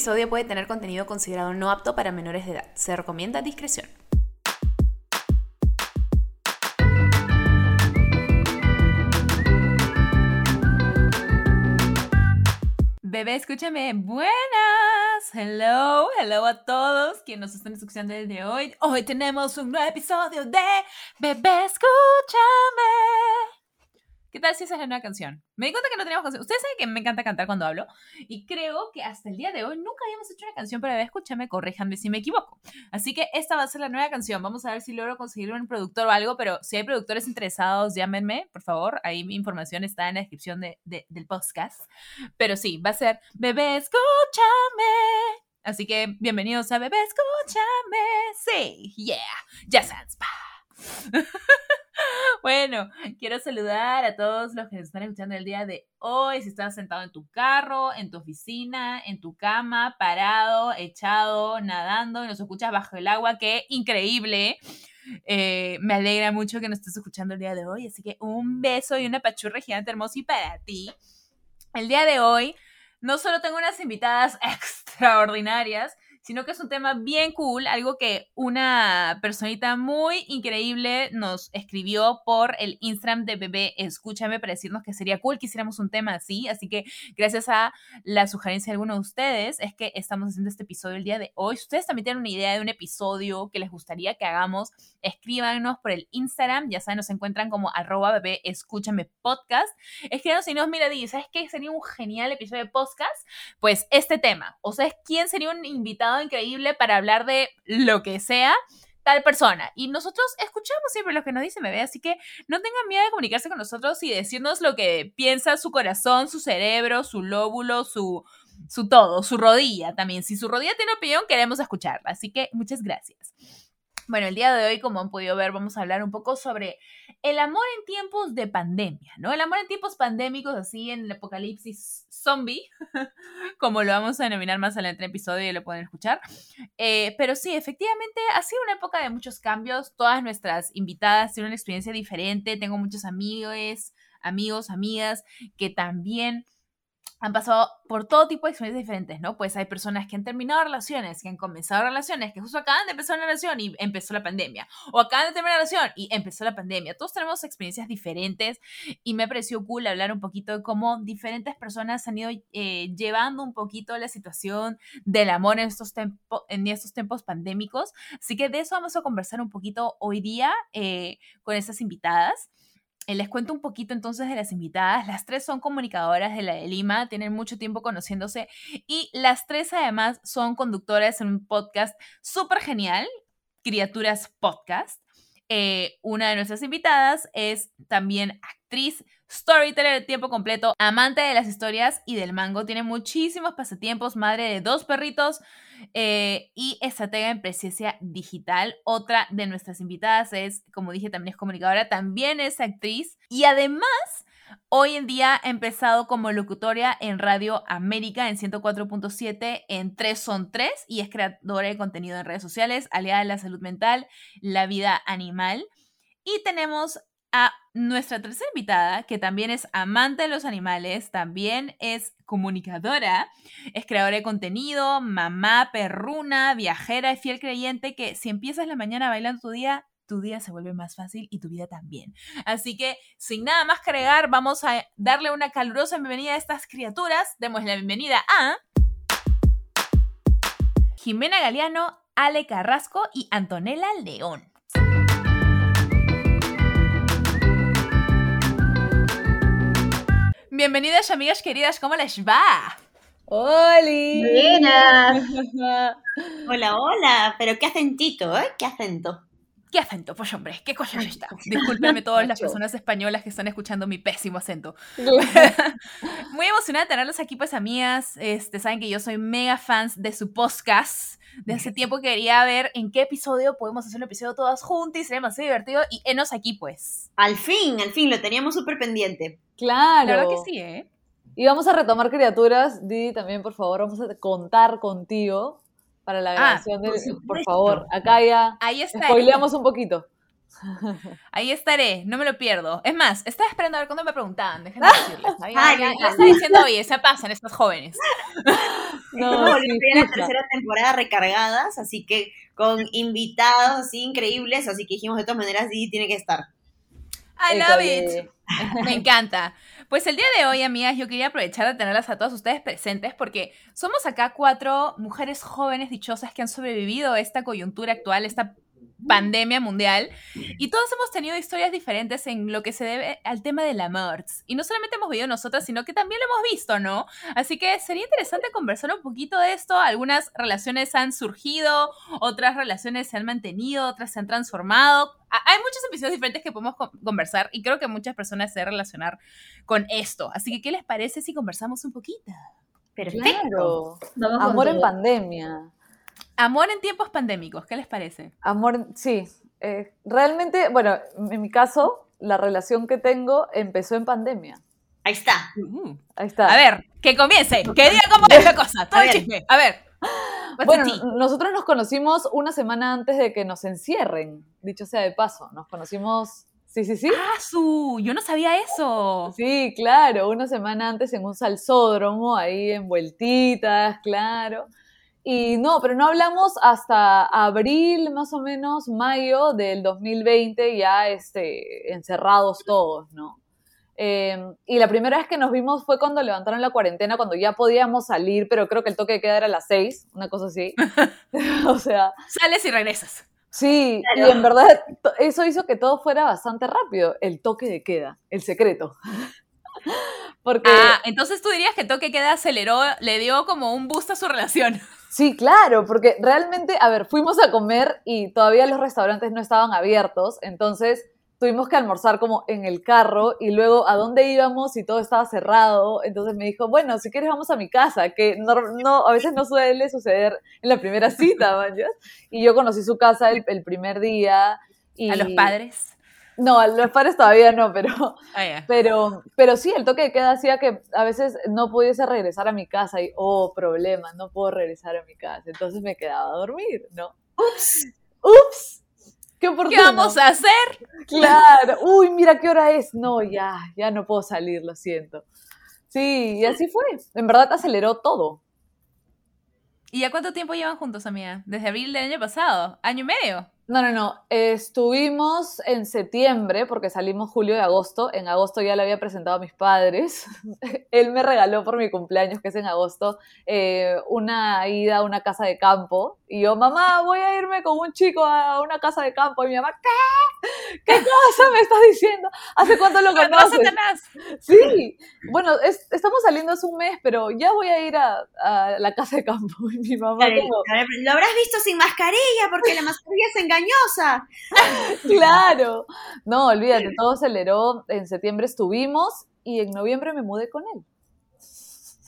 episodio puede tener contenido considerado no apto para menores de edad. Se recomienda discreción. Bebé, escúchame. Buenas. Hello, hello a todos quienes nos están escuchando desde hoy. Hoy tenemos un nuevo episodio de Bebé, escúchame. ¿Qué tal si esa es la nueva canción? Me di cuenta que no teníamos canción. Ustedes saben que me encanta cantar cuando hablo. Y creo que hasta el día de hoy nunca habíamos hecho una canción para escúchame, corríjanme si me equivoco. Así que esta va a ser la nueva canción. Vamos a ver si logro conseguir un productor o algo. Pero si hay productores interesados, llámenme, por favor. Ahí mi información está en la descripción de, del podcast. Pero sí, va a ser Bebé, escúchame. Así que bienvenidos a Bebé, escúchame. Sí, yeah. Ya sabes. Bueno, quiero saludar a todos los que nos están escuchando el día de hoy. Si estás sentado en tu carro, en tu oficina, en tu cama, parado, echado, nadando y nos escuchas bajo el agua, qué increíble. Eh, me alegra mucho que nos estés escuchando el día de hoy. Así que un beso y una pachurra gigante hermosa y para ti. El día de hoy no solo tengo unas invitadas extraordinarias, sino que es un tema bien cool, algo que una personita muy increíble nos escribió por el Instagram de Bebé Escúchame para decirnos que sería cool que hiciéramos un tema así, así que gracias a la sugerencia de alguno de ustedes es que estamos haciendo este episodio el día de hoy. Si ustedes también tienen una idea de un episodio que les gustaría que hagamos, escríbanos por el Instagram, ya saben, nos encuentran como arroba bebé escúchame podcast. Escríbanos y nos mira, y ¿sabes qué? Sería un genial episodio de podcast. Pues este tema, o sea, ¿quién sería un invitado increíble para hablar de lo que sea tal persona. Y nosotros escuchamos siempre lo que nos dice Bebé, así que no tengan miedo de comunicarse con nosotros y decirnos lo que piensa su corazón, su cerebro, su lóbulo, su, su todo, su rodilla también. Si su rodilla tiene opinión, queremos escucharla. Así que muchas gracias. Bueno, el día de hoy, como han podido ver, vamos a hablar un poco sobre el amor en tiempos de pandemia, ¿no? El amor en tiempos pandémicos, así en el apocalipsis zombie, como lo vamos a denominar más adelante en episodio y lo pueden escuchar. Eh, pero sí, efectivamente, ha sido una época de muchos cambios. Todas nuestras invitadas tienen una experiencia diferente. Tengo muchos amigos, amigos, amigas que también han pasado por todo tipo de experiencias diferentes, ¿no? Pues hay personas que han terminado relaciones, que han comenzado relaciones, que justo acaban de empezar una relación y empezó la pandemia, o acaban de terminar una relación y empezó la pandemia. Todos tenemos experiencias diferentes y me pareció cool hablar un poquito de cómo diferentes personas han ido eh, llevando un poquito la situación del amor en estos, en estos tiempos pandémicos. Así que de eso vamos a conversar un poquito hoy día eh, con esas invitadas. Eh, les cuento un poquito entonces de las invitadas. Las tres son comunicadoras de la de Lima, tienen mucho tiempo conociéndose y las tres además son conductoras en un podcast súper genial, Criaturas Podcast. Eh, una de nuestras invitadas es también actriz, storyteller de tiempo completo, amante de las historias y del mango. Tiene muchísimos pasatiempos, madre de dos perritos eh, y estratega en presencia digital. Otra de nuestras invitadas es, como dije, también es comunicadora, también es actriz y además Hoy en día ha empezado como locutoria en Radio América en 104.7 en 3 son 3 y es creadora de contenido en redes sociales, aliada de la salud mental, la vida animal. Y tenemos a nuestra tercera invitada, que también es amante de los animales, también es comunicadora, es creadora de contenido, mamá, perruna, viajera y fiel creyente que si empiezas la mañana bailando tu día, tu día se vuelve más fácil y tu vida también. Así que, sin nada más que agregar, vamos a darle una calurosa bienvenida a estas criaturas. Demos la bienvenida a Jimena Galeano, Ale Carrasco y Antonella León. Bienvenidas amigas queridas, ¿cómo les va? ¡Holi! hola, hola, pero qué acentito, ¿eh? ¿Qué acento? ¿Qué acento? Pues hombre, ¿qué cosa es esta? Discúlpenme todas las personas españolas que están escuchando mi pésimo acento. Muy emocionada de tenerlos aquí, pues, amigas. Este, saben que yo soy mega fans de su podcast. De hace tiempo quería ver en qué episodio podemos hacer un episodio todas juntas y sería demasiado divertido. Y enos aquí, pues. Al fin, al fin, lo teníamos súper pendiente. Claro. La verdad que sí, ¿eh? Y vamos a retomar criaturas. Didi, también, por favor, vamos a contar contigo para la ah, grabación del. Por favor, acá ya. Ahí. Spoileamos un poquito. Ahí estaré, no me lo pierdo. Es más, estaba esperando a ver cuándo me preguntaban, déjenme decirles. Ahí, Ay, ya, está diciendo, oye, se pasan estas jóvenes. No, Estamos sí, la tercera temporada recargadas, así que con invitados así increíbles, así que dijimos de todas maneras, sí, tiene que estar. I love it. Me encanta. Pues el día de hoy, amigas, yo quería aprovechar de tenerlas a todas ustedes presentes porque somos acá cuatro mujeres jóvenes dichosas que han sobrevivido a esta coyuntura actual, esta pandemia mundial, y todos hemos tenido historias diferentes en lo que se debe al tema del amor. Y no solamente hemos vivido nosotras, sino que también lo hemos visto, ¿no? Así que sería interesante conversar un poquito de esto. Algunas relaciones han surgido, otras relaciones se han mantenido, otras se han transformado. Hay muchos episodios diferentes que podemos con- conversar y creo que muchas personas se relacionar con esto. Así que, ¿qué les parece si conversamos un poquito? Perfecto. Claro. Amor en pandemia. Amor en tiempos pandémicos, ¿qué les parece? Amor, sí. eh, realmente, bueno, en mi caso, la relación que tengo empezó en pandemia. Ahí está. Ahí está. A ver, que comience, que diga cómo es la cosa. Todo A el ver. chisme. A ver. Bueno, nosotros nos conocimos una semana antes de que nos encierren, dicho sea de paso. Nos conocimos, sí, sí, sí. Ah, su, yo no sabía eso. Sí, claro, una semana antes en un salsódromo, ahí en vueltitas, claro. Y no, pero no hablamos hasta abril, más o menos, mayo del 2020, ya este, encerrados todos, ¿no? Eh, y la primera vez que nos vimos fue cuando levantaron la cuarentena, cuando ya podíamos salir, pero creo que el toque de queda era a las seis, una cosa así. o sea, Sales y regresas. Sí, Claro. y en verdad eso hizo que todo fuera bastante rápido. El toque de queda, el secreto. Porque, Ah, entonces tú dirías que Toque de Queda aceleró, le dio como un boost a su relación. sí, claro, porque realmente, a ver, fuimos a comer y todavía los restaurantes no estaban abiertos, entonces tuvimos que almorzar como en el carro y luego a dónde íbamos y todo estaba cerrado. Entonces me dijo, bueno, si quieres vamos a mi casa, que no, no- a veces no suele suceder en la primera cita, ¿manchas? Y yo conocí su casa el, el primer día. Y... A los padres. No, a los padres todavía no, pero, Ah, pero, pero sí, el toque de queda hacía que a veces no pudiese regresar a mi casa y, oh, problema, no puedo regresar a mi casa. Entonces me quedaba a dormir, ¿no? ¡Ups! ¡Ups! ¡Qué! ¿Qué vamos a hacer? Claro. Uy, mira qué hora es. No, ya, ya no puedo salir, lo siento. Sí, y así fue. En verdad aceleró todo. ¿Y ya cuánto tiempo llevan juntos, amiga? Desde abril del año pasado. ¿Año y medio? No, no, no. Estuvimos en septiembre porque salimos julio y agosto. En agosto ya le había presentado a mis padres. Él me regaló por mi cumpleaños, que es en agosto, eh, una ida a una casa de campo. Y yo, mamá, voy a irme con un chico a una casa de campo. Y mi mamá, ¿qué? ¿Qué cosa me estás diciendo? ¿Hace cuánto lo ¡Contra conoces? Sí. Bueno, es- estamos saliendo hace un mes, pero ya voy a ir a, a la casa de campo. Y mi mamá Claro, como, Lo habrás visto sin mascarilla porque la mascarilla es Claro. No, olvídate, todo aceleró. En septiembre estuvimos y en noviembre me mudé con él.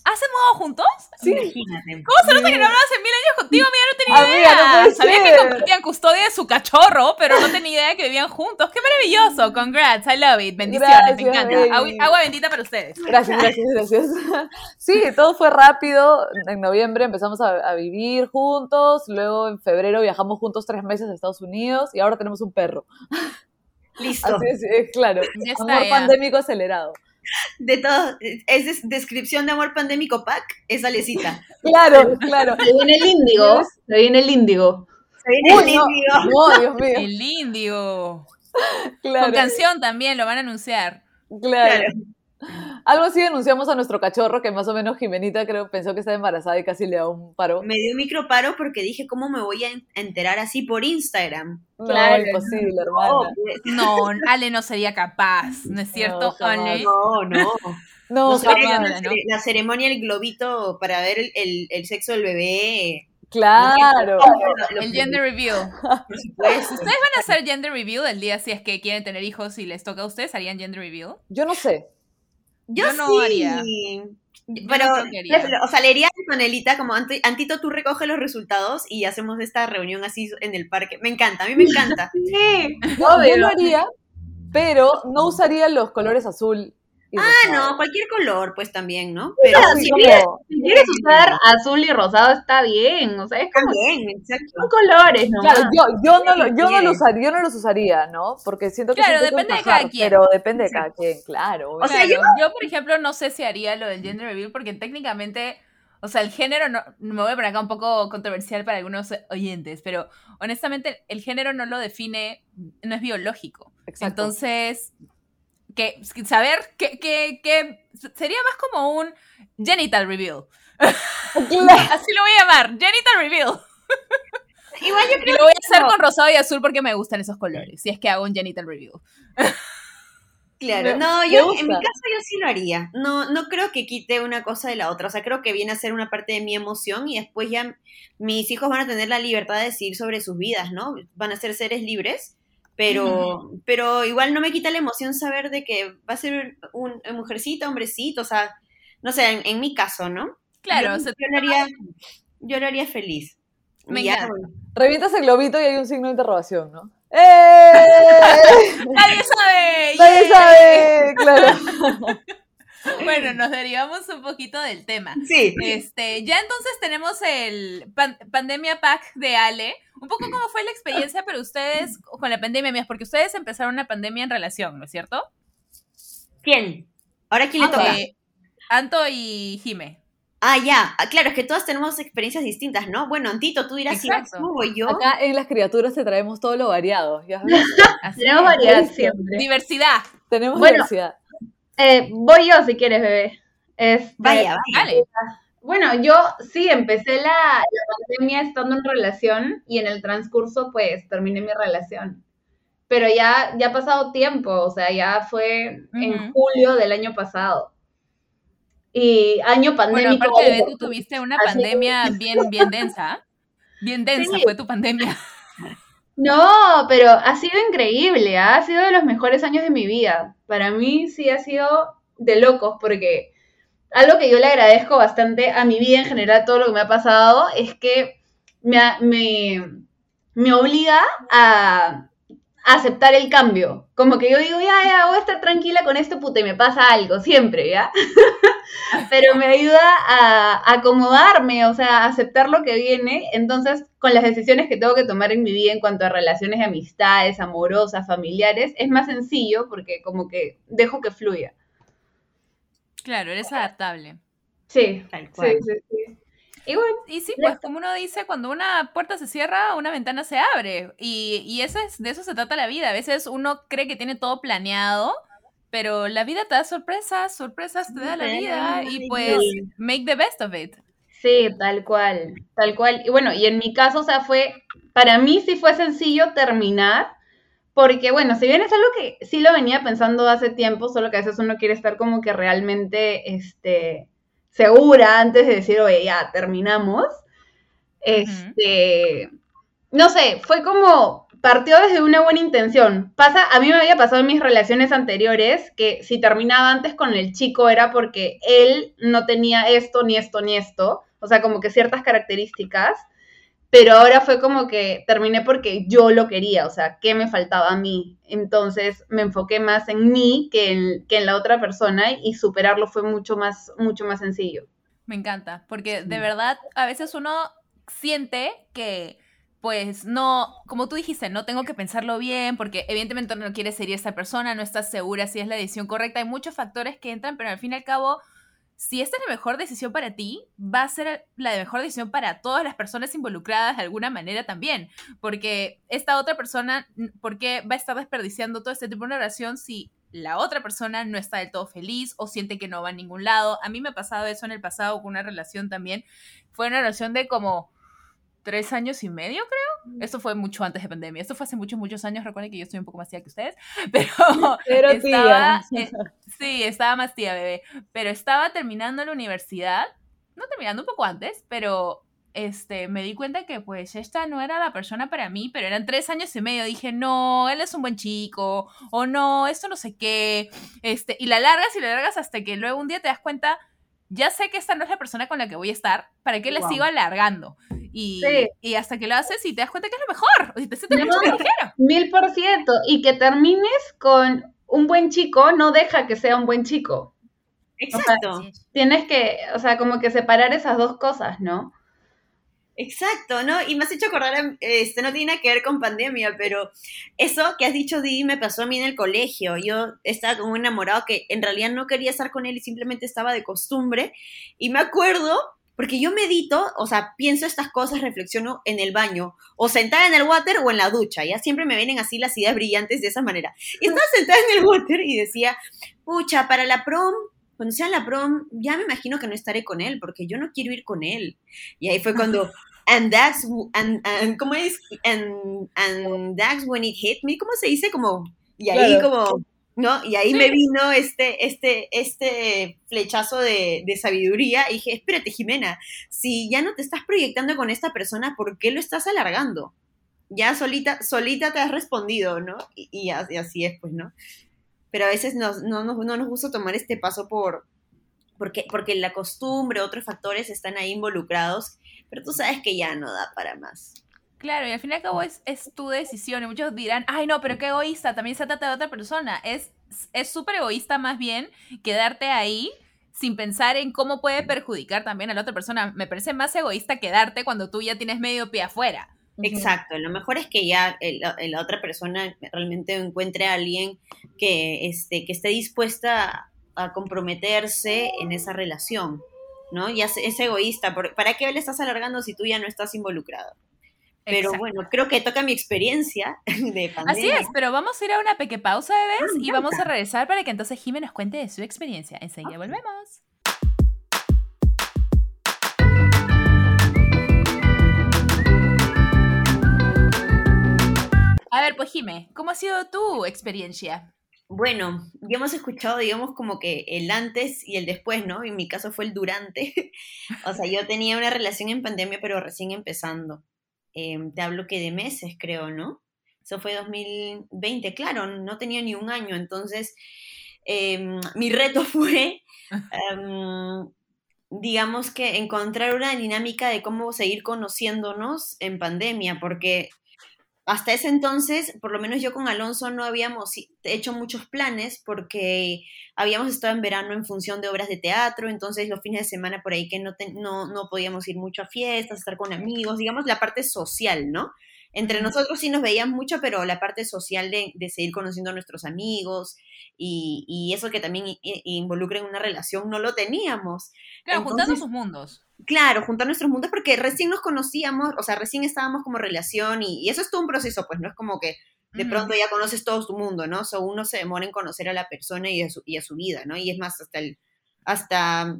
¿Has mudado juntos? Sí. Imagínate. ¿Cómo se nota que no hablaba hace mil años contigo? Mira, no tenía Amiga, idea. no Sabía que compartían custodia de su cachorro, pero no tenía idea que vivían juntos. ¡Qué maravilloso! Congrats, I love it. Bendiciones, me encanta. baby. Agua, bendita para ustedes. Gracias, gracias, gracias. Sí, todo fue rápido. En noviembre empezamos a, a vivir juntos. Luego en febrero viajamos juntos tres meses a Estados Unidos y ahora tenemos un perro. Listo. Así es, es claro. Ya está, Amor ya. pandémico acelerado. De todo, es des- descripción de amor pandémico pack, es Alecita. Claro, claro. Se viene el índigo. Se viene el índigo. Se viene Uy, el no, indio. no, Dios mío. El. Claro, Con canción también lo van a anunciar. claro. Claro. Algo así denunciamos a nuestro cachorro, que más o menos Jimenita creo pensó que estaba embarazada y casi le da un paro. Me dio un microparo porque dije, ¿cómo me voy a en- enterar así por Instagram? No, Claro. imposible, Oh, hermana. No, Ale no sería capaz, ¿no es cierto, No. Ale? no, no. No, No la, ¿no? la ceremonia, el globito para ver el, el- el sexo del bebé. claro. El gender reveal. Por supuesto. ¿Ustedes van a hacer gender reveal el día si es que quieren tener hijos y les toca a ustedes? ¿Harían gender reveal? Yo no sé. Yo, Yo no sí. haría. Pero, no o sea, le iría con Elita como "Anti- Antito, tú recoges los resultados y hacemos esta reunión así en el parque. Me encanta, a mí me encanta. Sí. Yo, yo lo haría, pero no usaría los colores azul Ah, rosado. no, cualquier color, pues también, ¿no? Pero como- Si quieres usar azul y rosado está bien, o sea, es como también, exacto. son colores, ¿no? Claro, yo, yo, no, lo- yo, no Bien. lo usaría, yo no los usaría, ¿no? Porque siento que Claro, depende de cada quien. Pero depende de cada quien, claro. O sea, Claro, yo, por ejemplo, no sé si haría lo del gender reveal porque técnicamente, o sea, el género no, me voy a poner acá un poco controversial para algunos oyentes, pero honestamente el género no lo define, no es biológico. Exacto. Entonces, que saber que, que, que sería más como un genital reveal. Así lo voy a llamar, genital reveal. Igual yo Y creo lo voy a hacer no. con rosado y azul porque me gustan esos colores, si es que hago un genital reveal. Claro, no, yo en mi caso yo sí lo haría. No, no creo que quite una cosa de la otra. O sea, creo que viene a ser una parte de mi emoción y después ya mis hijos van a tener la libertad de decidir sobre sus vidas, ¿no? Van a ser seres libres, pero, pero igual no me quita la emoción saber de que va a ser un, un mujercita, hombrecito, o sea, no sé, en, en mi caso, ¿no? Claro, yo, o sea, yo lo haría, yo lo haría feliz. Me ya, encanta. bueno. Revientas el globito y hay un signo de interrogación, ¿no? ¡Eh! nadie sabe. Nadie sabe, claro. Bueno, nos derivamos un poquito del tema. Sí. Este, ya entonces tenemos el pan- pandemia pack de Ale. Un poco cómo fue la experiencia, pero ustedes con la pandemia, mías, porque ustedes empezaron una pandemia en relación, ¿no es cierto? ¿Quién? Ahora quién le toca. Eh, Anto y Jime. Ah, ya. Ah, Claro, es que todas tenemos experiencias distintas, ¿no? Bueno, Antito, tú dirás si Exacto. tú o yo. Acá en las criaturas te traemos todo lo variado. Tenemos variedad siempre. Diversidad. Tenemos Bueno. diversidad. Eh, voy yo si quieres, bebé. Este, Vaya, vaya. Dale. Bueno, yo sí empecé la, la pandemia estando en relación y en el transcurso pues terminé mi relación. Pero ya, ya ha pasado tiempo, o sea, ya fue en julio del año pasado. Y año Bueno, pandémico. aparte de tú tuviste una pandemia bien, bien densa. Bien densa Sí. fue tu pandemia. No, pero ha sido increíble, ¿ah? ha sido de los mejores años de mi vida. Para mí sí ha sido de locos, porque algo que yo le agradezco bastante a mi vida en general, todo lo que me ha pasado, es que me, me, me obliga a, a aceptar el cambio. Como que yo digo, ya, ya, voy a estar tranquila con esto, puta, y me pasa algo, siempre, ¿ya? Pero me ayuda a, a acomodarme, o sea, a aceptar lo que viene. Entonces, con las decisiones que tengo que tomar en mi vida en cuanto a relaciones de amistades, amorosas, familiares, es más sencillo porque como que dejo que fluya. Claro, eres adaptable. Sí, Tal sí, cual. sí, sí. Y bueno, Y sí, pues como uno dice, cuando una puerta se cierra, una ventana se abre. Y, y eso es, de eso se trata la vida. A veces uno cree que tiene todo planeado, pero la vida te da sorpresas, sorpresas te da la vida y pues make the best of it. Sí, tal cual, tal cual. Y bueno, y en mi caso, o sea, fue, para mí sí fue sencillo terminar, porque bueno, si bien es algo que sí lo venía pensando hace tiempo, solo que a veces uno quiere estar como que realmente, este, segura antes de decir, oye, ya, terminamos. Este, no sé, fue como, partió desde una buena intención. Pasa, a mí me había pasado en mis relaciones anteriores que si terminaba antes con el chico era porque él no tenía esto, ni esto, ni esto, o sea, como que ciertas características, pero ahora fue como que terminé porque yo lo quería, o sea, ¿qué me faltaba a mí? Entonces me enfoqué más en mí que en, que en la otra persona y superarlo fue mucho más, mucho más sencillo. Me encanta, porque de verdad a veces uno siente que, pues no, como tú dijiste, no tengo que pensarlo bien, porque evidentemente no quieres ser esta persona, no estás segura si es la decisión correcta, hay muchos factores que entran, pero al fin y al cabo, si esta es la mejor decisión para ti, va a ser la mejor decisión para todas las personas involucradas de alguna manera también, porque esta otra persona, ¿por qué va a estar desperdiciando todo este tipo de oración si la otra persona no está del todo feliz o siente que no va a ningún lado. A mí me ha pasado eso en el pasado con una relación también. Fue una relación de como tres años y medio, creo. Esto fue mucho antes de pandemia. Esto fue hace muchos, muchos años. Recuerden que yo estoy un poco más tía que ustedes. Pero, Pero estaba, tía. eh, sí, estaba más tía, bebé. Pero estaba terminando la universidad. No terminando un poco antes, pero este, me di cuenta que pues esta no era la persona para mí, pero eran tres años y medio. Dije, no, él es un buen chico, o no, esto no sé qué. Este, y la largas y la largas hasta que luego un día te das cuenta, ya sé que esta no es la persona con la que voy a estar, ¿para qué la Wow. sigo alargando? Y, Sí. y hasta que lo haces y te das cuenta que es lo mejor, y te sientes No. mucho ligero. Mil por ciento. Y que termines con un buen chico no deja que sea un buen chico. Exacto. Tienes que, o sea, como que separar esas dos cosas, ¿no? Exacto, ¿no? Y me has hecho acordar, este, no tiene nada que ver con pandemia, pero eso que has dicho, Di, me pasó a mí en el colegio. Yo estaba como un enamorado que en realidad no quería estar con él y simplemente estaba de costumbre. Y me acuerdo, porque yo medito, o sea, pienso estas cosas, reflexiono en el baño, o sentada en el water o en la ducha, ya siempre me vienen así las ideas brillantes de esa manera. Y estaba sentada en el water y decía, pucha, para la prom cuando sea la prom, ya me imagino que no estaré con él, porque yo no quiero ir con él. Y ahí fue cuando, and that's, and, ¿cómo es? And, and, that's when it hit me, ¿cómo se dice? Como, y ahí como, ¿no? Y ahí me vino este, este, este flechazo de, de, sabiduría y dije, espérate, Jimena, si ya no te estás proyectando con esta persona, ¿por qué lo estás alargando? Ya solita, solita te has respondido, ¿no? Y, y así es, pues, ¿no? Pero a veces no, no, no, nos gusta tomar este paso por, porque, porque la costumbre, otros factores están ahí involucrados, pero tú sabes que ya no da para más. Claro, y al fin y al cabo es, es tu decisión. Y muchos dirán, ay, no, pero qué egoísta, también se trata de otra persona. Es súper egoísta más bien quedarte ahí sin pensar en cómo puede perjudicar también a la otra persona. Me parece más egoísta quedarte cuando tú ya tienes medio pie afuera. Exacto, lo mejor es que ya la otra persona realmente encuentre a alguien que, este, que esté dispuesta a comprometerse en esa relación, ¿no? Ya es, egoísta, ¿para qué le estás alargando si tú ya no estás involucrado? Pero bueno, creo que toca mi experiencia de pandemia. Así es, pero vamos a ir a una pequeña pausa, de vez y vamos a regresar para que entonces Jimmy nos cuente de su experiencia. Enseguida volvemos. A ver, pues Jime, ¿cómo ha sido tu experiencia? Bueno, ya hemos escuchado, digamos, como que el antes y el después, ¿no? En mi caso fue el durante. o sea, yo tenía una relación en pandemia, pero recién empezando. Em, te hablo que de meses, creo, ¿no? Eso fue 2020, claro, no tenía ni un año. Entonces, em, mi reto fue, em, digamos que encontrar una dinámica de cómo seguir conociéndonos en pandemia, porque hasta ese entonces, por lo menos yo con Alonso no habíamos hecho muchos planes porque habíamos estado en verano en función de obras de teatro, entonces los fines de semana por ahí que no, no, no podíamos ir mucho a fiestas, estar con amigos, digamos la parte social, ¿no? Entre nosotros sí nos veíamos mucho, pero la parte social de, de seguir conociendo a nuestros amigos y, y, eso que también involucra en una relación no lo teníamos. Claro, juntando sus mundos. Claro, juntar nuestros mundos porque recién nos conocíamos, o sea, recién estábamos como relación y, y eso es todo un proceso, pues no es como que de pronto ya conoces todo tu mundo, ¿no? O sea, uno se demora en conocer a la persona y a su, y a su vida, ¿no? Y es más, hasta el, hasta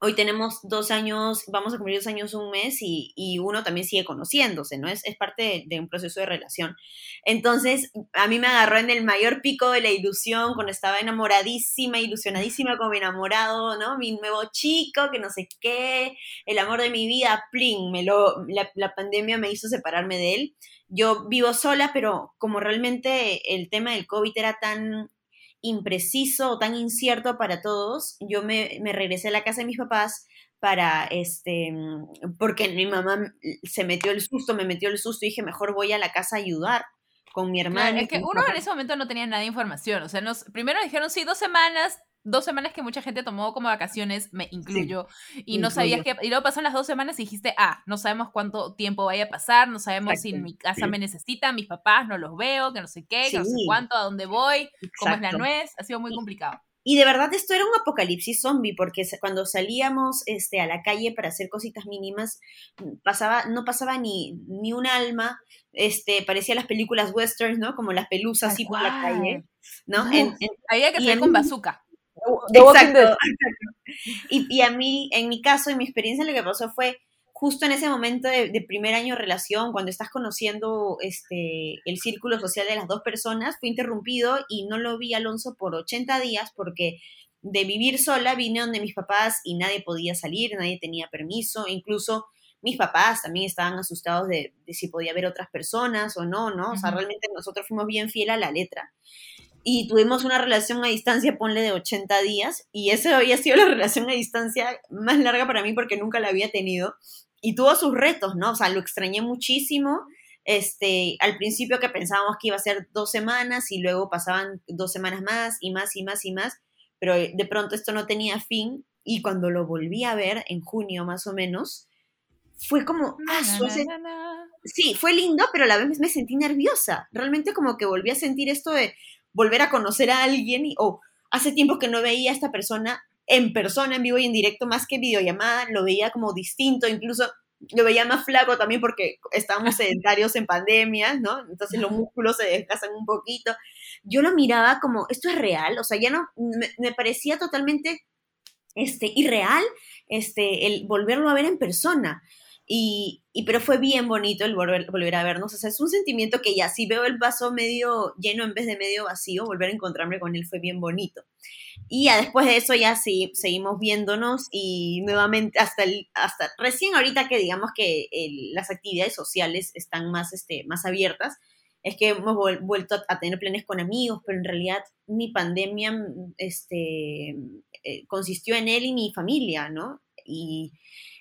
hoy tenemos dos años, vamos a cumplir dos años un mes y, y uno también sigue conociéndose, ¿no? Es, es parte de, un proceso de relación. Entonces, a mí me agarró en el mayor pico de la ilusión, cuando estaba enamoradísima, ilusionadísima con mi enamorado, ¿no? Mi nuevo chico, que no sé qué, el amor de mi vida, plin, me lo, la, la pandemia me hizo separarme de él. Yo vivo sola, pero como realmente el tema del COVID era tan impreciso o tan incierto para todos, yo me, me, regresé a la casa de mis papás para, este, porque mi mamá se metió el susto, me metió el susto y dije, mejor voy a la casa a ayudar con mi hermana. es que uno en ese momento no tenía nada de información, o sea, nos, primero dijeron, sí, dos semanas, dos semanas que mucha gente tomó como vacaciones, me incluyo, y no sabías qué, y luego pasaron las dos semanas y dijiste, ah, no sabemos cuánto tiempo vaya a pasar, no sabemos si en mi casa me necesitan, mis papás no los veo, que no sé qué, que no sé cuánto, a dónde voy, cómo es la nuez, ha sido muy complicado. Y de verdad esto era un apocalipsis zombie, porque cuando salíamos este, a la calle para hacer cositas mínimas, pasaba, no pasaba ni, ni un alma, este, parecía las películas westerns, ¿no? Como las pelusas así por la calle, ¿no? Había que salir con bazooka. Exacto, Y, y, a mí, en mi caso, en mi experiencia, lo que pasó fue justo en ese momento de, primer año de relación, cuando estás conociendo este, el círculo social de las dos personas, fue interrumpido y no lo vi Alonso por 80 días porque de vivir sola vine donde mis papás y nadie podía salir, nadie tenía permiso, incluso mis papás también estaban asustados de, si podía haber otras personas o no, ¿no? O sea, realmente nosotros fuimos bien fiel a la letra y tuvimos una relación a distancia, ponle de 80 días, y esa había sido la relación a distancia más larga para mí porque nunca la había tenido, y tuvo sus retos, ¿no? O sea, lo extrañé muchísimo, Este, al principio que pensábamos que iba a ser dos semanas y luego pasaban dos semanas más y más y más y más, pero de pronto esto no tenía fin y cuando lo volví a ver en junio más o menos, fue como, ah, hace- sí, fue lindo, pero a la vez me sentí nerviosa. Realmente como que volví a sentir esto de volver a conocer a alguien oh, hace tiempo que no veía a esta persona en persona, en vivo y en directo, más que videollamada, lo veía como distinto, incluso lo veía más flaco también porque estábamos sedentarios en pandemia, ¿no? Entonces los músculos se desgastan un poquito. Yo lo miraba como, esto es real, o sea, ya no, me, me parecía totalmente este, irreal este, el volverlo a ver en persona. Y, y pero fue bien bonito el volver, volver a vernos. O sea, es un sentimiento que ya si veo el vaso medio lleno en vez de medio vacío, volver a encontrarme con él fue bien bonito. Y ya después de eso ya sí, seguimos viéndonos y nuevamente hasta, el, hasta recién ahorita que digamos que el- las actividades sociales están más, este, más abiertas, es que hemos vuel- vuelto a, a tener planes con amigos, pero en realidad mi pandemia este, eh, consistió en él y mi familia, ¿no? Y,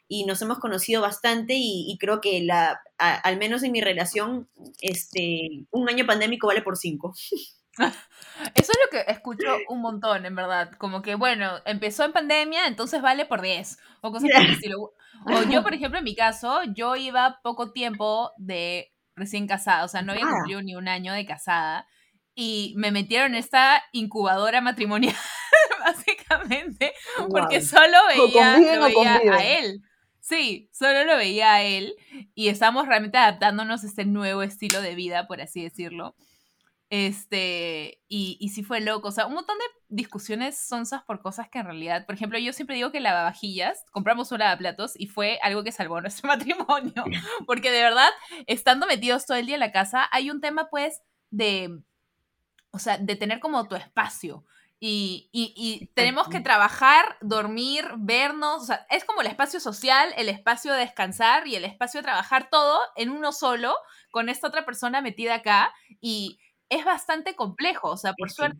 y nos hemos conocido bastante y, y creo que la, a- al menos en mi relación, este, un año pandémico vale por cinco. Eso es lo que escucho un montón, en verdad. Como que, bueno, empezó en pandemia, entonces vale por 10. O cosas por el estilo. O yo, por ejemplo, en mi caso, yo iba poco tiempo de recién casada. O sea, no había Ah. cumplido ni un año de casada. Y me metieron en esta incubadora matrimonial, básicamente, porque solo veía, lo veía a él. Sí, solo lo veía a él. Y estamos realmente adaptándonos a este nuevo estilo de vida, por así decirlo. Este, y, y sí fue loco, o sea, un montón de discusiones sonsas por cosas que en realidad, por ejemplo, yo siempre digo que lavavajillas, compramos un lavaplatos y fue algo que salvó nuestro matrimonio, porque de verdad, estando metidos todo el día en la casa, hay un tema pues de, o sea, de tener como tu espacio. Y, y, y tenemos que trabajar, dormir, vernos, o sea, es como el espacio social, el espacio de descansar y el espacio de trabajar todo en uno solo, con esta otra persona metida acá, y es bastante complejo, o sea, por Sí. suerte,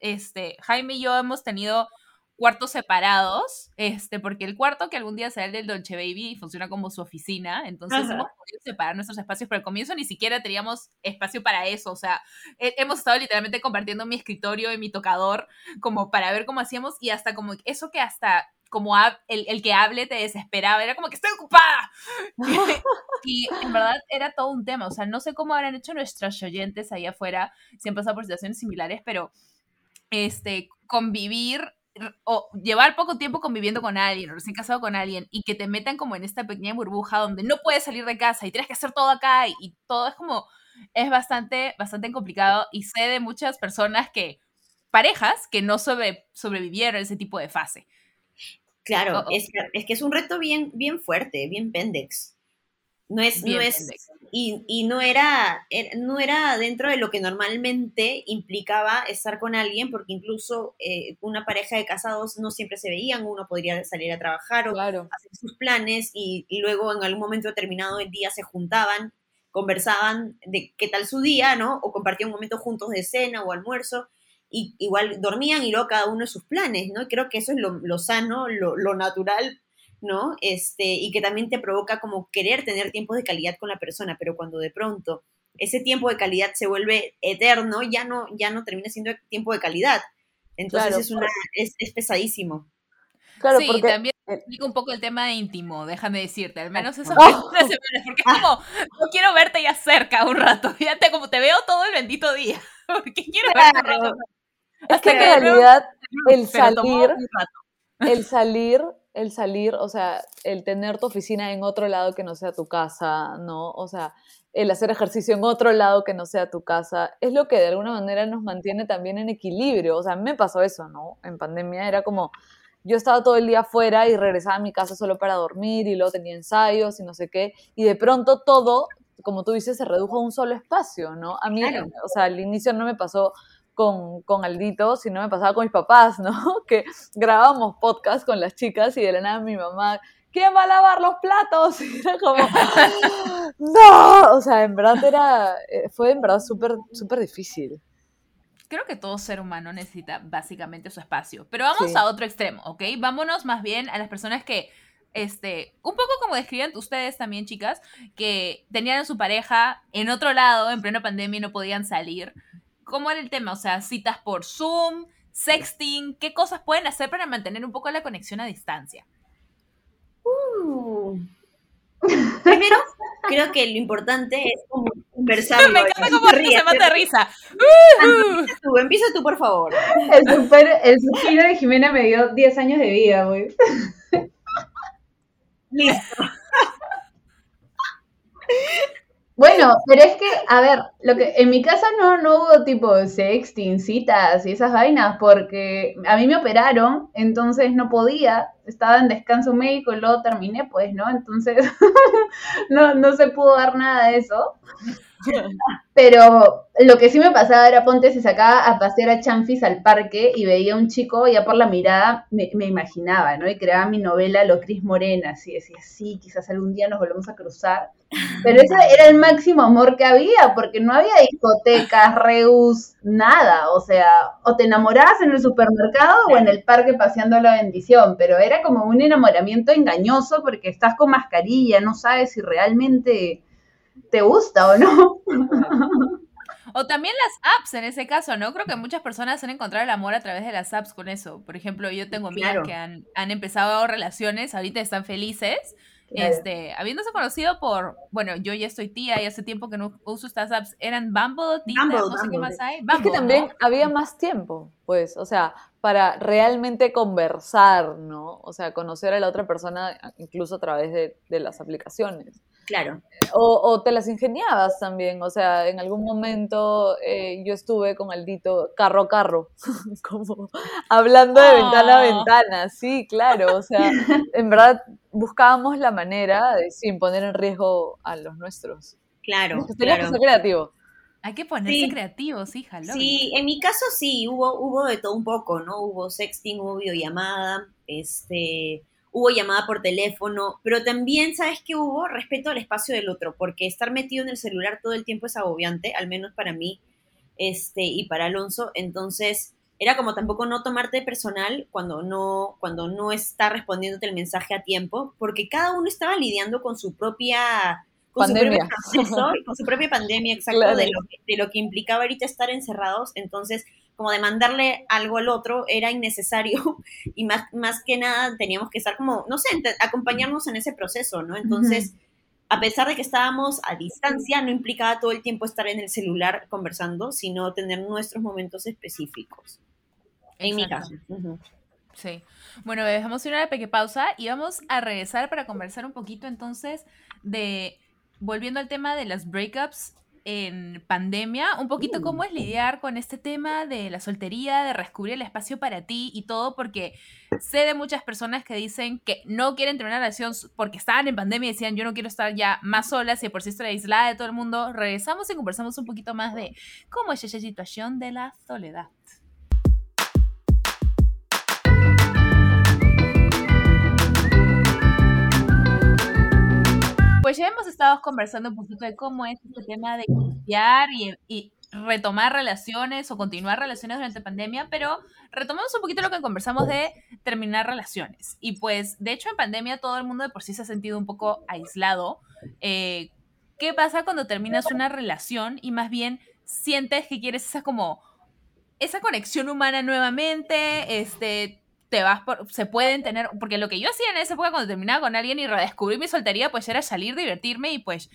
este, Jaime y yo hemos tenido cuartos separados, este, porque el cuarto que algún día será el del Dolce Baby funciona como su oficina, entonces Ajá. hemos podido separar nuestros espacios, pero al comienzo ni siquiera teníamos espacio para eso, o sea, he- hemos estado literalmente compartiendo mi escritorio y mi tocador como para ver cómo hacíamos y hasta como eso que hasta como el, el que hable te desesperaba, era como que estoy ocupada. y en verdad era todo un tema, o sea, no sé cómo habrán hecho nuestros oyentes ahí afuera, si han pasado por situaciones similares, pero este, convivir o llevar poco tiempo conviviendo con alguien, o recién casado con alguien, y que te metan como en esta pequeña burbuja donde no puedes salir de casa y tienes que hacer todo acá y, y todo es como, es bastante, bastante complicado y sé de muchas personas que, parejas que no sobre, sobrevivieron a ese tipo de fase. Claro, Oh, oh. Es, que, es que es un reto bien, bien fuerte, bien pendex. No es, Bien no es, y, y no era, er- no era dentro de lo que normalmente implicaba estar con alguien, porque incluso eh, una pareja de casados no siempre se veían, uno podría salir a trabajar o Claro. hacer sus planes y, y luego en algún momento determinado del día se juntaban, conversaban de qué tal su día, ¿no? O compartían un momento juntos de cena o almuerzo, y igual dormían y luego cada uno de sus planes, ¿no? Y creo que eso es lo, lo sano, lo, lo natural, ¿no? Este, y que también te provoca como querer tener tiempos de calidad con la persona, pero cuando de pronto ese tiempo de calidad se vuelve eterno, ya no, ya no termina siendo tiempo de calidad. Entonces Claro. es, una, es, es pesadísimo. Claro, sí, porque también eh, explica un poco el tema de íntimo, déjame decirte, al menos esas Oh. primeras semanas, porque es como, no quiero verte ya cerca un rato, fíjate como te veo todo el bendito día, porque quiero verte un Claro. rato. es que Hasta en realidad el salir, un rato. el salir, el salir, o sea, el tener tu oficina en otro lado que no sea tu casa, ¿no? O sea, el hacer ejercicio en otro lado que no sea tu casa, es lo que de alguna manera nos mantiene también en equilibrio. O sea, a mí me pasó eso, ¿no? En pandemia era como, yo estaba todo el día afuera y regresaba a mi casa solo para dormir y luego tenía ensayos y no sé qué, y de pronto todo, como tú dices, se redujo a un solo espacio, ¿no? A mí, Claro. o sea, al inicio no me pasó con, con Aldito, sino me pasaba con mis papás, ¿no? Que grabábamos podcast con las chicas y de la nada mi mamá, ¿quién va a lavar los platos? Y era como, no, o sea, en verdad era, eh, fue en verdad súper, súper difícil. Creo que todo ser humano necesita básicamente su espacio. Pero vamos Sí. a otro extremo, ¿ok? Vámonos más bien a las personas que este, un poco como describían ustedes también, chicas, que tenían a su pareja en otro lado, en plena pandemia y no podían salir. ¿Cómo era el tema? O sea, citas por Zoom, sexting, ¿qué cosas pueden hacer para mantener un poco la conexión a distancia? Uh. Primero, creo que lo importante es conversar. Me encanta cómo se mata de risa. Empieza tú, empieza tú, por favor. El, super, el suspiro de Jimena me dio 10 años de vida, güey. Listo. Bueno, pero es que, a ver, lo que en mi casa no, no hubo tipo sexting, citas y esas vainas, porque a mí me operaron, entonces no podía, estaba en descanso médico y luego terminé, pues, ¿no? Entonces no, no se pudo dar nada de eso. Pero lo que sí me pasaba era, ponte, si sacaba a pasear a Chanfis al parque y veía a un chico, ya por la mirada me, imaginaba, ¿no? Y creaba mi novela Lo Cris Morena, así decía, sí, quizás algún día nos volvemos a cruzar. Pero ese era el máximo amor que había, porque no había discotecas, reus, nada. O sea, o te enamorabas en el supermercado o en el parque paseando la bendición, pero era como un enamoramiento engañoso porque estás con mascarilla, no sabes si realmente te gusta o no. O también las apps en ese caso, ¿no? Creo que muchas personas han encontrado el amor a través de las apps con eso. Por ejemplo, yo tengo amigas que han, han empezado relaciones, ahorita están felices, este, habiéndose conocido por, bueno, yo ya estoy tía y hace tiempo que no uso estas apps, eran Bumble, Tinder, no sé qué más hay. es que también había más tiempo, pues, o sea, para realmente conversar, ¿no? O sea, conocer a la otra persona incluso a través de, de las aplicaciones. Claro. O, te las ingeniabas también, o sea, en algún momento eh, yo estuve con Aldito carro a carro, como hablando de ventana a ah. ventana, sí, claro, o sea, en verdad buscábamos la manera de sin poner en riesgo a los nuestros. Claro, claro. que ser creativo. Hay que ponerse creativos, hija. Sí, en mi caso sí, hubo, hubo de todo un poco, ¿no? Hubo sexting, hubo videollamada, este hubo llamada por teléfono, pero también, ¿sabes qué hubo? Respeto al espacio del otro, porque estar metido en el celular todo el tiempo es agobiante, al menos para mí este, y para Alonso, entonces era como tampoco no tomarte personal cuando no, cuando no está respondiéndote el mensaje a tiempo, porque cada uno estaba lidiando con su propia con pandemia. su propio proceso, con su propia pandemia, exacto, de, lo, de lo que implicaba ahorita estar encerrados, entonces como de mandarle algo al otro era innecesario y más, más que nada teníamos que estar como, no sé, acompañarnos en ese proceso, ¿no? Entonces, a pesar de que estábamos a distancia, no implicaba todo el tiempo estar en el celular conversando, sino tener nuestros momentos específicos. En mi caso. Sí. Bueno, dejamos una pequeña pausa y vamos a regresar para conversar un poquito entonces de, volviendo al tema de las breakups, en pandemia, un poquito cómo es lidiar con este tema de la soltería, de descubrir el espacio para ti y todo, porque sé de muchas personas que dicen que no quieren tener una relación porque estaban en pandemia y decían yo no quiero estar ya más sola, si por si estoy aislada de todo el mundo. Regresamos y conversamos un poquito más de cómo es esa situación de la soledad. Hemos estado conversando un poquito de cómo es este tema de iniciar y, retomar relaciones o continuar relaciones durante pandemia, pero retomamos un poquito lo que conversamos de terminar relaciones. Y pues, de hecho, en pandemia todo el mundo de por sí se ha sentido un poco aislado. Eh, ¿Qué pasa cuando terminas una relación y más bien sientes que quieres esa como esa conexión humana nuevamente, este, te vas por, se pueden tener, porque lo que yo hacía en esa época cuando terminaba con alguien y redescubrí mi soltería, pues era salir, divertirme y pues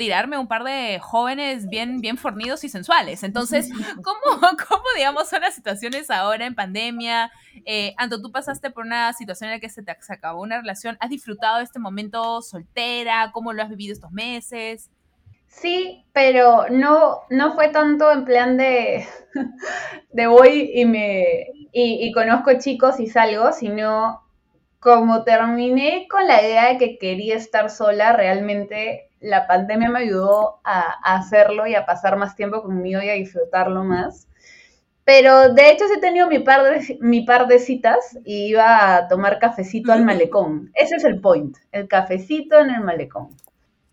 tirarme un par de jóvenes bien, bien fornidos y sensuales. Entonces, ¿cómo, cómo digamos, son las situaciones ahora en pandemia? Eh, Anto, tú pasaste por una situación en la que se te acabó una relación. ¿Has disfrutado de este momento soltera? ¿Cómo lo has vivido estos meses? Sí, pero no, no fue tanto en plan de, de voy y me y, conozco chicos y salgo, sino como terminé con la idea de que quería estar sola, realmente la pandemia me ayudó a, hacerlo y a pasar más tiempo conmigo y a disfrutarlo más. Pero de hecho sí he tenido mi par de, mi par de citas y iba a tomar cafecito al malecón. Ese es el point, el cafecito en el malecón.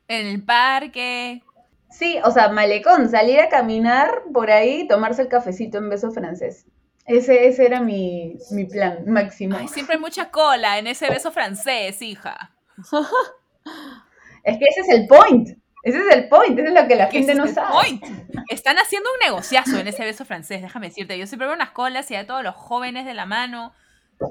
En el parque, Sí, o sea, malecón, salir a caminar por ahí y tomarse el cafecito en beso francés. Ese, ese era mi, mi plan máximo. Ay, siempre hay mucha cola en ese beso francés, hija. Es que ese es el point. Ese es el point, eso es lo que la Ese gente es no el sabe. point. Están haciendo un negociazo en ese beso francés, déjame decirte. Yo siempre veo unas colas y a todos los jóvenes de la mano.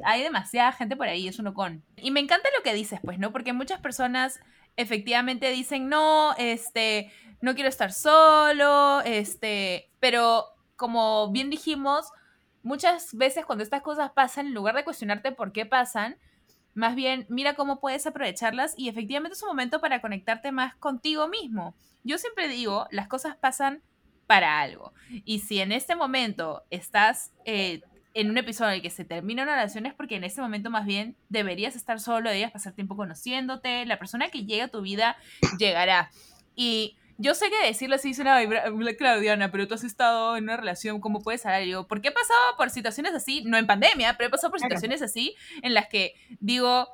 Hay demasiada gente por ahí, es uno con. Y me encanta lo que dices, pues, ¿no? Porque muchas personas efectivamente dicen, no, este, no quiero estar solo, este, pero como bien dijimos, muchas veces cuando estas cosas pasan, en lugar de cuestionarte por qué pasan, más bien mira cómo puedes aprovecharlas y efectivamente es un momento para conectarte más contigo mismo. Yo siempre digo, las cosas pasan para algo. Y si en este momento estás eh, en un episodio en el que se termina una relación es porque en ese momento más bien deberías estar solo, deberías pasar tiempo conociéndote, la persona que llega a tu vida llegará. Y yo sé que decirlo así suena Claudiana, pero tú has estado en una relación, ¿cómo puedes hablar? Y yo, ¿por qué he pasado por situaciones así? No en pandemia, pero he pasado por situaciones así en las que digo,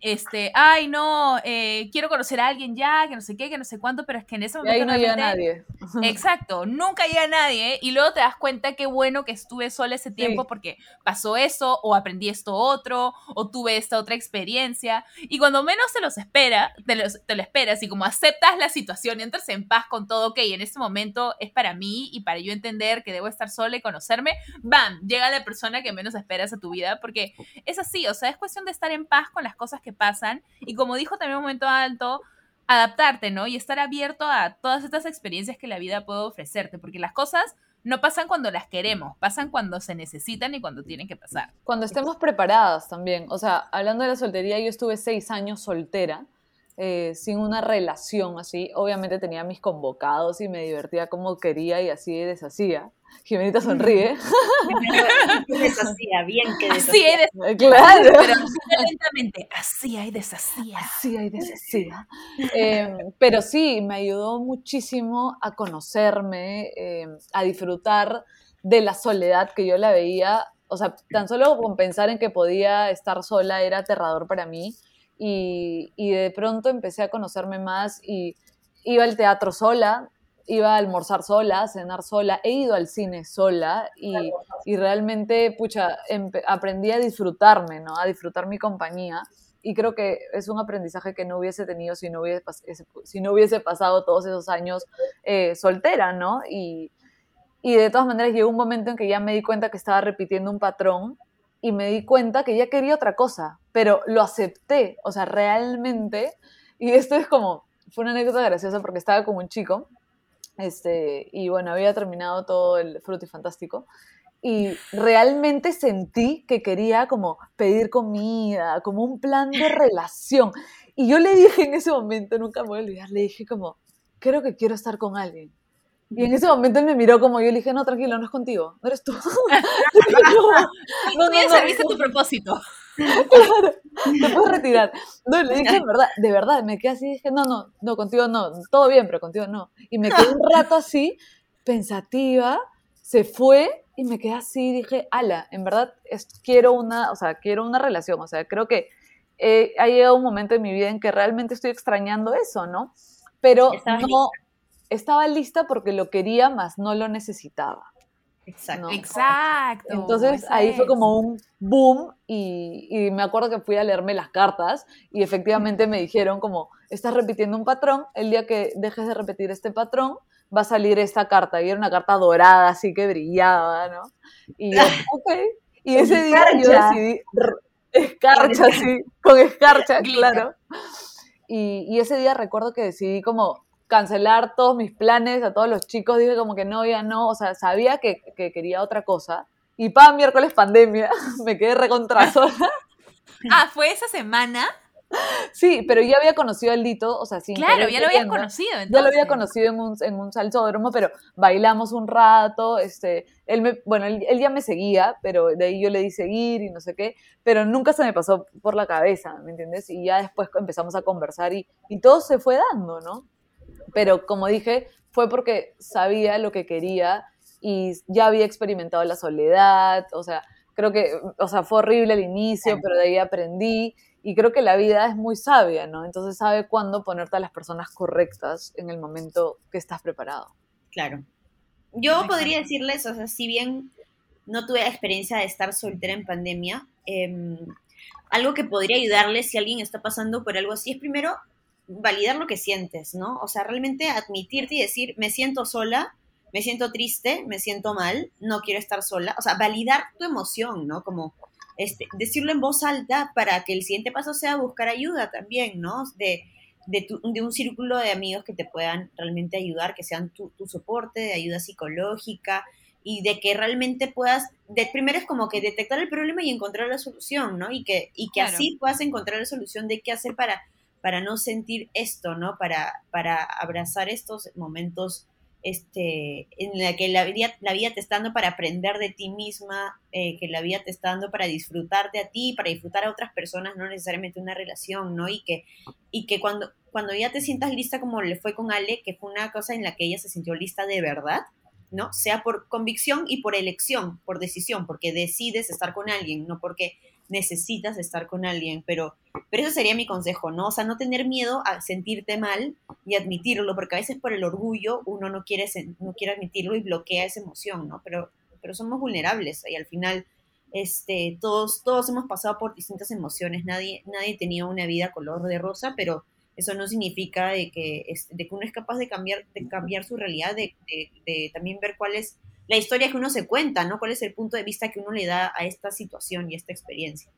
este, ay, no, eh, quiero conocer a alguien ya, que no sé qué, que no sé cuánto, pero es que en ese Y momento ahí no llega nadie. Exacto, nunca llega nadie y luego te das cuenta qué bueno que estuve sola ese tiempo Sí. porque pasó eso o aprendí esto otro o tuve esta otra experiencia y cuando menos te los espera, te, los- te lo esperas y como aceptas la situación y entras en paz con todo, ok, en este momento es para mí y para yo entender que debo estar sola y conocerme, bam, llega la persona que menos esperas a tu vida porque es así, o sea, es cuestión de estar en paz con las cosas que pasan y como dijo también un momento alto, adaptarte, ¿no? Y estar abierto a todas estas experiencias que la vida puede ofrecerte, porque las cosas no pasan cuando las queremos, pasan cuando se necesitan y cuando tienen que pasar. Cuando estemos preparadas también. O sea, hablando de la soltería, yo estuve seis años soltera, eh, sin una relación así. Obviamente tenía mis convocados y me divertía como quería y así deshacía. Jimenita sonríe. Deshacía, bien que Así hay claro. pero lentamente, así hay deshacía. Así hay deshacía. Eh, pero sí, me ayudó muchísimo a conocerme, eh, a disfrutar de la soledad que yo la veía. O sea, tan solo con pensar en que podía estar sola era aterrador para mí. Y, y de pronto empecé a conocerme más y iba al teatro sola, iba a almorzar sola, a cenar sola, he ido al cine sola y, y realmente, pucha, aprendí a disfrutarme, ¿no? A disfrutar mi compañía. Y creo que es un aprendizaje que no hubiese tenido si no hubiese, si no hubiese pasado todos esos años eh, soltera, ¿no? Y, y de todas maneras llegó un momento en que ya me di cuenta que estaba repitiendo un patrón y me di cuenta que ya quería otra cosa, pero lo acepté, o sea, realmente, y esto es como, fue una anécdota graciosa porque estaba con un chico, este, y bueno, había terminado todo el frutifantástico, y realmente sentí que quería como pedir comida, como un plan de relación, y yo le dije en ese momento, nunca me voy a olvidar, le dije como, creo que quiero estar con alguien. Y en ese momento él me miró como yo le dije, no, tranquilo, no es contigo, no eres tú. no, Tú ya serviste tu propósito. claro, te puedes retirar. No, le dije, en verdad, de verdad, me quedé así, dije, no, no, no, contigo no, todo bien, pero contigo no. Y me quedé un rato así, pensativa, se fue y me quedé así, dije, ala, en verdad, es- quiero una, o sea, quiero una relación, o sea, creo que eh, ha llegado un momento en mi vida en que realmente estoy extrañando eso, ¿no? Pero no, estaba lista porque lo quería, más no lo necesitaba. Exacto. No. Exacto. Entonces ahí fue como un boom y, y me acuerdo que fui a leerme las cartas y efectivamente me dijeron como, estás repitiendo un patrón, el día que dejes de repetir este patrón va a salir esta carta y era una carta dorada así que brillaba, ¿no? Y yo, ok. Y ese día yo decidí, escarcha, sí, con escarcha, claro. Y, y ese día recuerdo que decidí como cancelar todos mis planes a todos los chicos, dije como que no, ya no, o sea, sabía que, que quería otra cosa. Y pa, miércoles pandemia, me quedé recontra sola. Ah, fue esa semana. Sí, pero ya había conocido al Lito, o sea, sin Claro, ya lo queriendo. conocido. Ya lo había entonces. conocido en un, en un salsódromo, pero bailamos un rato, este, él me, bueno, él, él ya me seguía, pero de ahí yo le di seguir y no sé qué, pero nunca se me pasó por la cabeza, ¿me entiendes? Y ya después empezamos a conversar y, y todo se fue dando, ¿no? Pero como dije, fue porque sabía lo que quería y ya había experimentado la soledad, o sea, creo que, o sea, fue horrible al inicio, pero de ahí aprendí y creo que la vida es muy sabia, ¿no? Entonces sabe cuándo ponerte a las personas correctas en el momento que estás preparado. Claro. Yo podría decirles, o sea, si bien no tuve la experiencia de estar soltera en pandemia. Em, algo que podría ayudarle si alguien está pasando por algo así es primero validar lo que sientes, ¿no? O sea, realmente admitirte y decir, me siento sola, me siento triste, me siento mal, no quiero estar sola. O sea, validar tu emoción, ¿no? Como este, decirlo en voz alta para que el siguiente paso sea buscar ayuda también, ¿no? De, de, de un círculo de amigos que te puedan realmente ayudar, que sean tu, tu, soporte de ayuda psicológica y de que realmente puedas, de, primero es como que detectar el problema y encontrar la solución, ¿no? Y que, y que así puedas encontrar la solución de qué hacer para, para no sentir esto, ¿no? Para, para abrazar estos momentos este, en la que la vida, la vida te está dando para aprender de ti misma, eh, que la vida te está dando para disfrutarte a ti, para disfrutar a otras personas, no necesariamente una relación, ¿no? Y que, y que cuando, cuando ya te sientas lista como le fue con Ale, que fue una cosa en la que ella se sintió lista de verdad, ¿no? Sea por convicción y por elección, por decisión, porque decides estar con alguien, no porque necesitas estar con alguien, pero, pero eso sería mi consejo, ¿no? O sea, no tener miedo a sentirte mal y admitirlo, porque a veces por el orgullo uno no quiere, no quiere admitirlo y bloquea esa emoción, ¿no? Pero, pero somos vulnerables y al final este, todos, todos hemos pasado por distintas emociones, nadie, nadie tenía una vida color de rosa, pero eso no significa de que, de que uno es capaz de cambiar, de cambiar su realidad, de, de, de también ver cuál es la historia que uno se cuenta, ¿no? ¿Cuál es el punto de vista que uno le da a esta situación y a esta experiencia?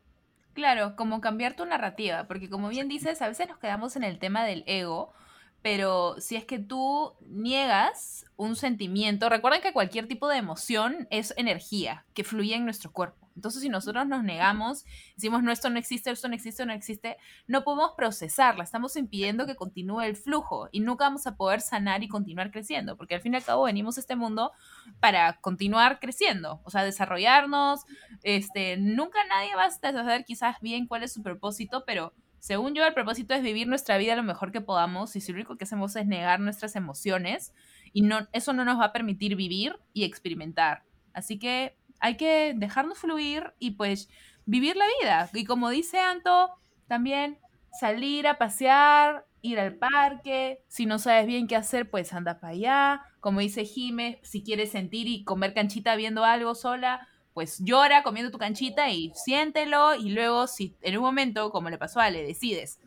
Claro, como cambiar tu narrativa, porque como bien dices, a veces nos quedamos en el tema del ego, pero si es que tú niegas un sentimiento, recuerden que cualquier tipo de emoción es energía que fluye en nuestro cuerpo. Entonces, si nosotros nos negamos, decimos, no, esto no existe, esto no existe, no existe, no podemos procesarla, estamos impidiendo que continúe el flujo y nunca vamos a poder sanar y continuar creciendo, porque al fin y al cabo venimos a este mundo para continuar creciendo, o sea, desarrollarnos, este, nunca nadie va a saber quizás bien cuál es su propósito, pero según yo, el propósito es vivir nuestra vida lo mejor que podamos y si lo único que hacemos es negar nuestras emociones y no, eso no nos va a permitir vivir y experimentar. Así que hay que dejarnos fluir y pues vivir la vida. Y como dice Anto, también salir a pasear, ir al parque, si no sabes bien qué hacer, pues anda para allá. Como dice Jime, si quieres sentir y comer canchita viendo algo sola, pues llora comiendo tu canchita y siéntelo. Y luego, si en un momento, como le pasó a Ale, decides,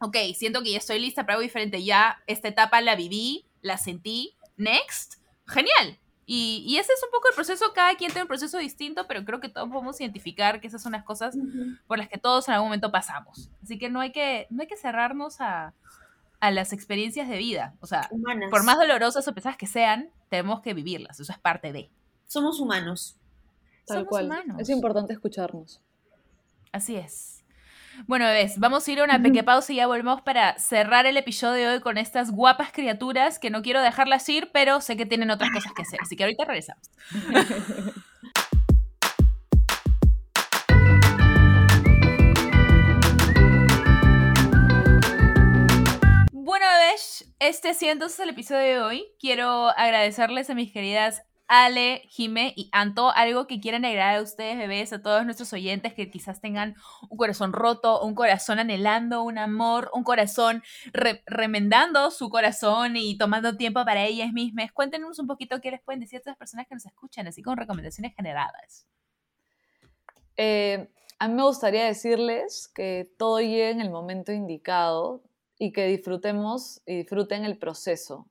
ok, siento que ya estoy lista para algo diferente, ya esta etapa la viví, la sentí, next, genial, y, ese es un poco el proceso, cada quien tiene un proceso distinto, pero creo que todos podemos identificar que esas son las cosas por las que todos en algún momento pasamos. Así que no hay que, no hay que cerrarnos a, las experiencias de vida. O sea, por más dolorosas o pesadas que sean, tenemos que vivirlas. Eso es parte de. Somos humanos. Tal Somos cual. Humanos. Es importante escucharnos. Así es. Bueno, bebés, vamos a ir a una pequeña pausa y ya volvemos para cerrar el episodio de hoy con estas guapas criaturas que no quiero dejarlas ir, pero sé que tienen otras cosas que hacer. Así que ahorita regresamos. Bueno, bebés, este siendo el episodio de hoy. Quiero agradecerles a mis queridas Ale, Jime y Anto, algo que quieran agregar a ustedes, bebés, a todos nuestros oyentes que quizás tengan un corazón roto, un corazón anhelando un amor, un corazón remendando su corazón y tomando tiempo para ellas mismas. Cuéntenos un poquito qué les pueden decir a personas que nos escuchan, así con recomendaciones generadas. Eh, a mí me gustaría decirles que todo llegue en el momento indicado y que disfrutemos y disfruten el proceso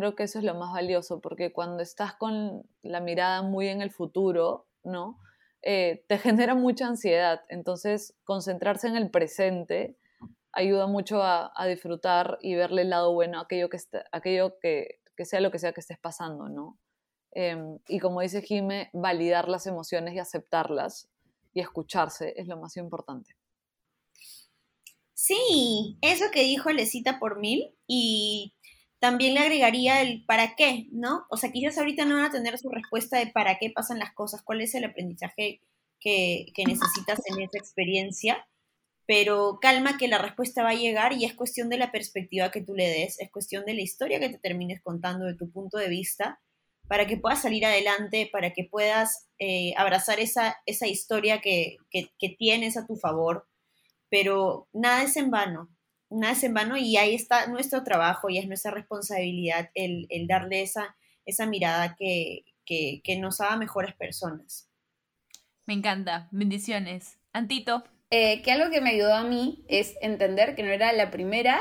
Creo que eso es lo más valioso, porque cuando estás con la mirada muy en el futuro, ¿no? Eh, te genera mucha ansiedad. Entonces, concentrarse en el presente ayuda mucho a, disfrutar y verle el lado bueno a aquello que, aquello que, sea lo que sea que estés pasando, ¿no? Em, y como dice Jime, validar las emociones y aceptarlas y escucharse es lo más importante. Sí, eso que dijo Lecita por mil y también le agregaría el para qué, ¿no? O sea, quizás ahorita no van a tener su respuesta de para qué pasan las cosas, cuál es el aprendizaje que, necesitas en esa experiencia, pero calma que la respuesta va a llegar y es cuestión de la perspectiva que tú le des, es cuestión de la historia que te termines contando de tu punto de vista, para que puedas salir adelante, para que puedas eh, abrazar esa, esa historia que, que tienes a tu favor, pero nada es en vano, nada es en vano y ahí está nuestro trabajo y es nuestra responsabilidad el, darle esa, esa mirada que, que, que nos haga mejores personas. Me encanta. Bendiciones. Antito. Eh, que algo que me ayudó a mí es entender que no era la primera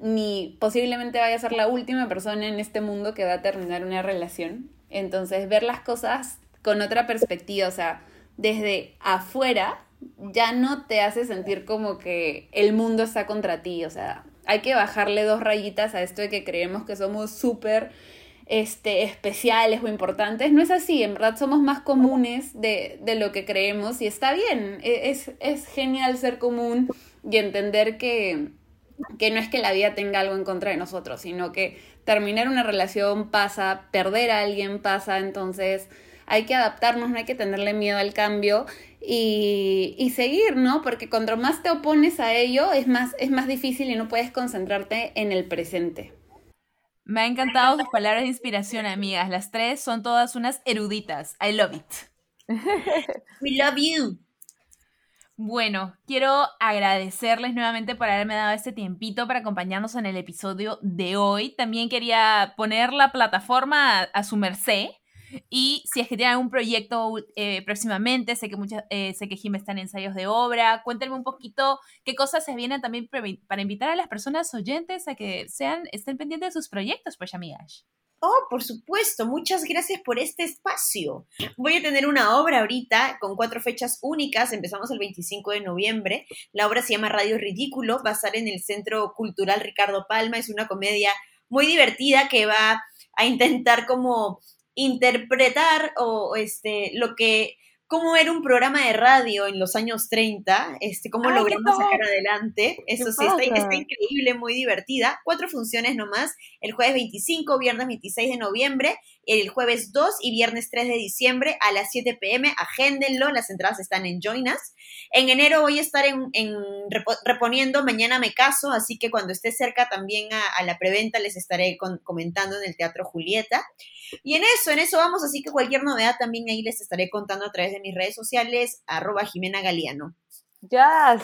ni posiblemente vaya a ser la última persona en este mundo que va a terminar una relación. Entonces, ver las cosas con otra perspectiva, o sea, desde afuera, ya no te hace sentir como que el mundo está contra ti, o sea, hay que bajarle dos rayitas a esto de que creemos que somos súper este, especiales o importantes. No es así, en verdad somos más comunes de, de lo que creemos y está bien, e, es, es genial ser común y entender que, que no es que la vida tenga algo en contra de nosotros, sino que terminar una relación pasa, perder a alguien pasa, entonces hay que adaptarnos, no hay que tenerle miedo al cambio y, y, seguir, ¿no? Porque cuanto más te opones a ello, es más, es más difícil y no puedes concentrarte en el presente. Me ha encantado sus palabras de inspiración, amigas. Las tres son todas unas eruditas. I love it. We love you. Bueno, quiero agradecerles nuevamente por haberme dado este tiempito para acompañarnos en el episodio de hoy. También quería poner la plataforma a, a su merced. Y si es que tienen algún proyecto eh, próximamente, sé que muchas, eh, sé que Jim está en ensayos de obra, cuéntenme un poquito qué cosas se vienen también para invitar a las personas oyentes a que sean, estén pendientes de sus proyectos, pues amigas. Oh, por supuesto, muchas gracias por este espacio. Voy a tener una obra ahorita con cuatro fechas únicas. Empezamos el 25 de noviembre. La obra se llama Radio Ridículo, va a estar en el Centro Cultural Ricardo Palma. Es una comedia muy divertida que va a intentar como interpretar o este lo que cómo era un programa de radio en los años 30, este, cómo logramos sacar adelante. Eso sí, está, está, increíble, muy divertida. Cuatro funciones nomás, el jueves 25, viernes 26 de noviembre, el jueves 2 y viernes 3 de diciembre a las 7 pm. Agéndenlo, las entradas están en Join Us. En enero voy a estar en, en reponiendo Mañana me caso, así que cuando esté cerca también a, a la preventa les estaré con, comentando en el Teatro Julieta. Y en eso, en eso vamos, así que cualquier novedad también ahí les estaré contando a través de mis redes sociales, arroba Jimena Galeano. Yes.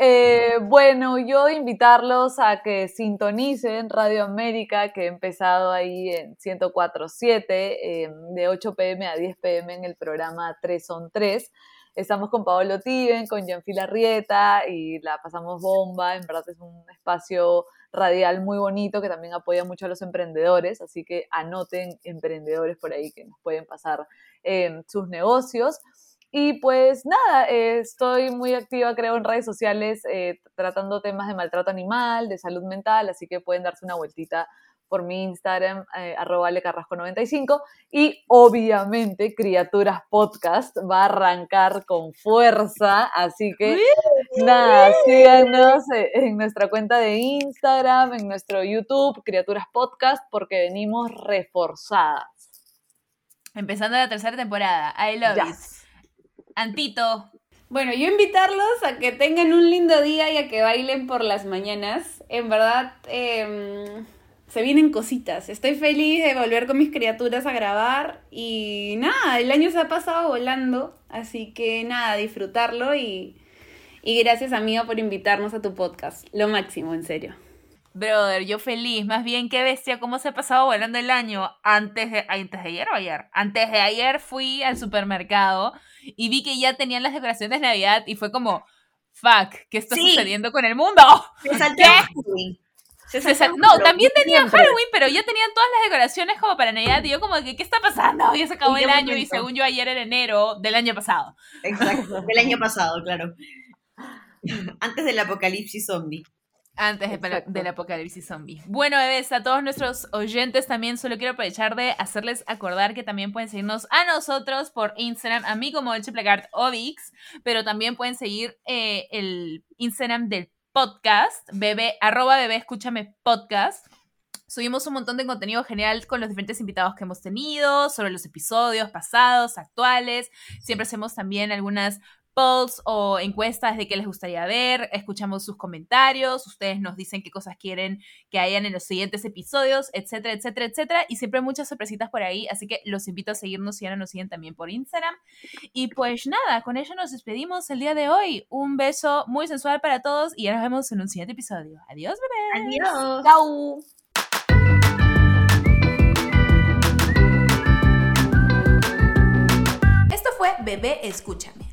Eh, bueno, yo invitarlos a que sintonicen Radio América, que he empezado ahí en 104.7, eh, de 8 pm a 10 pm en el programa 3 son 3. Estamos con Paolo Tiven, con Gianfila Rieta y la pasamos bomba. En verdad es un espacio radial muy bonito que también apoya mucho a los emprendedores, así que anoten emprendedores por ahí que nos pueden pasar eh, sus negocios. Y pues nada, estoy muy activa, creo, en redes sociales eh, tratando temas de maltrato animal, de salud mental, así que pueden darse una vueltita por mi Instagram, eh, arroba lecarrasco95. Y obviamente, Criaturas Podcast va a arrancar con fuerza, así que nada, síganos en nuestra cuenta de Instagram, en nuestro YouTube, Criaturas Podcast, porque venimos reforzadas. Empezando la tercera temporada. I love it. Antito. Bueno, yo invitarlos a que tengan un lindo día y a que bailen por las mañanas. En verdad, eh, se vienen cositas. Estoy feliz de volver con mis criaturas a grabar y nada, el año se ha pasado volando, así que nada, disfrutarlo y, y gracias amigo por invitarnos a tu podcast. Lo máximo, en serio. Brother, yo feliz. Más bien, qué bestia, cómo se ha pasado volando el año. Antes de, antes de ayer o ayer. Antes de ayer fui al supermercado y vi que ya tenían las decoraciones de Navidad y fue como, fuck, ¿qué está sí. sucediendo con el mundo? ¿Qué? no, también tenían Halloween, pero ya tenían todas las decoraciones como para Navidad. Y yo como que, ¿qué está pasando? Ya se acabó el año y según yo ayer era enero del año pasado. Exacto, del año pasado, claro. Antes del apocalipsis zombie. Antes de, del apocalipsis zombie. Bueno, bebés, a todos nuestros oyentes también solo quiero aprovechar de hacerles acordar que también pueden seguirnos a nosotros por Instagram, a mí como el Chiplegard Ovix, pero también pueden seguir eh, el Instagram del podcast, bebé, arroba bebé, escúchame podcast. Subimos un montón de contenido general con los diferentes invitados que hemos tenido, sobre los episodios pasados, actuales. Siempre hacemos también algunas polls o encuestas de qué les gustaría ver, escuchamos sus comentarios, ustedes nos dicen qué cosas quieren que hayan en los siguientes episodios, etcétera, etcétera, etcétera. Y siempre hay muchas sorpresitas por ahí, así que los invito a seguirnos si ahora nos siguen también por Instagram. Y pues nada, con ello nos despedimos el día de hoy. Un beso muy sensual para todos y ya nos vemos en un siguiente episodio. Adiós, bebés. Adiós. Chao. Bebé Escúchame.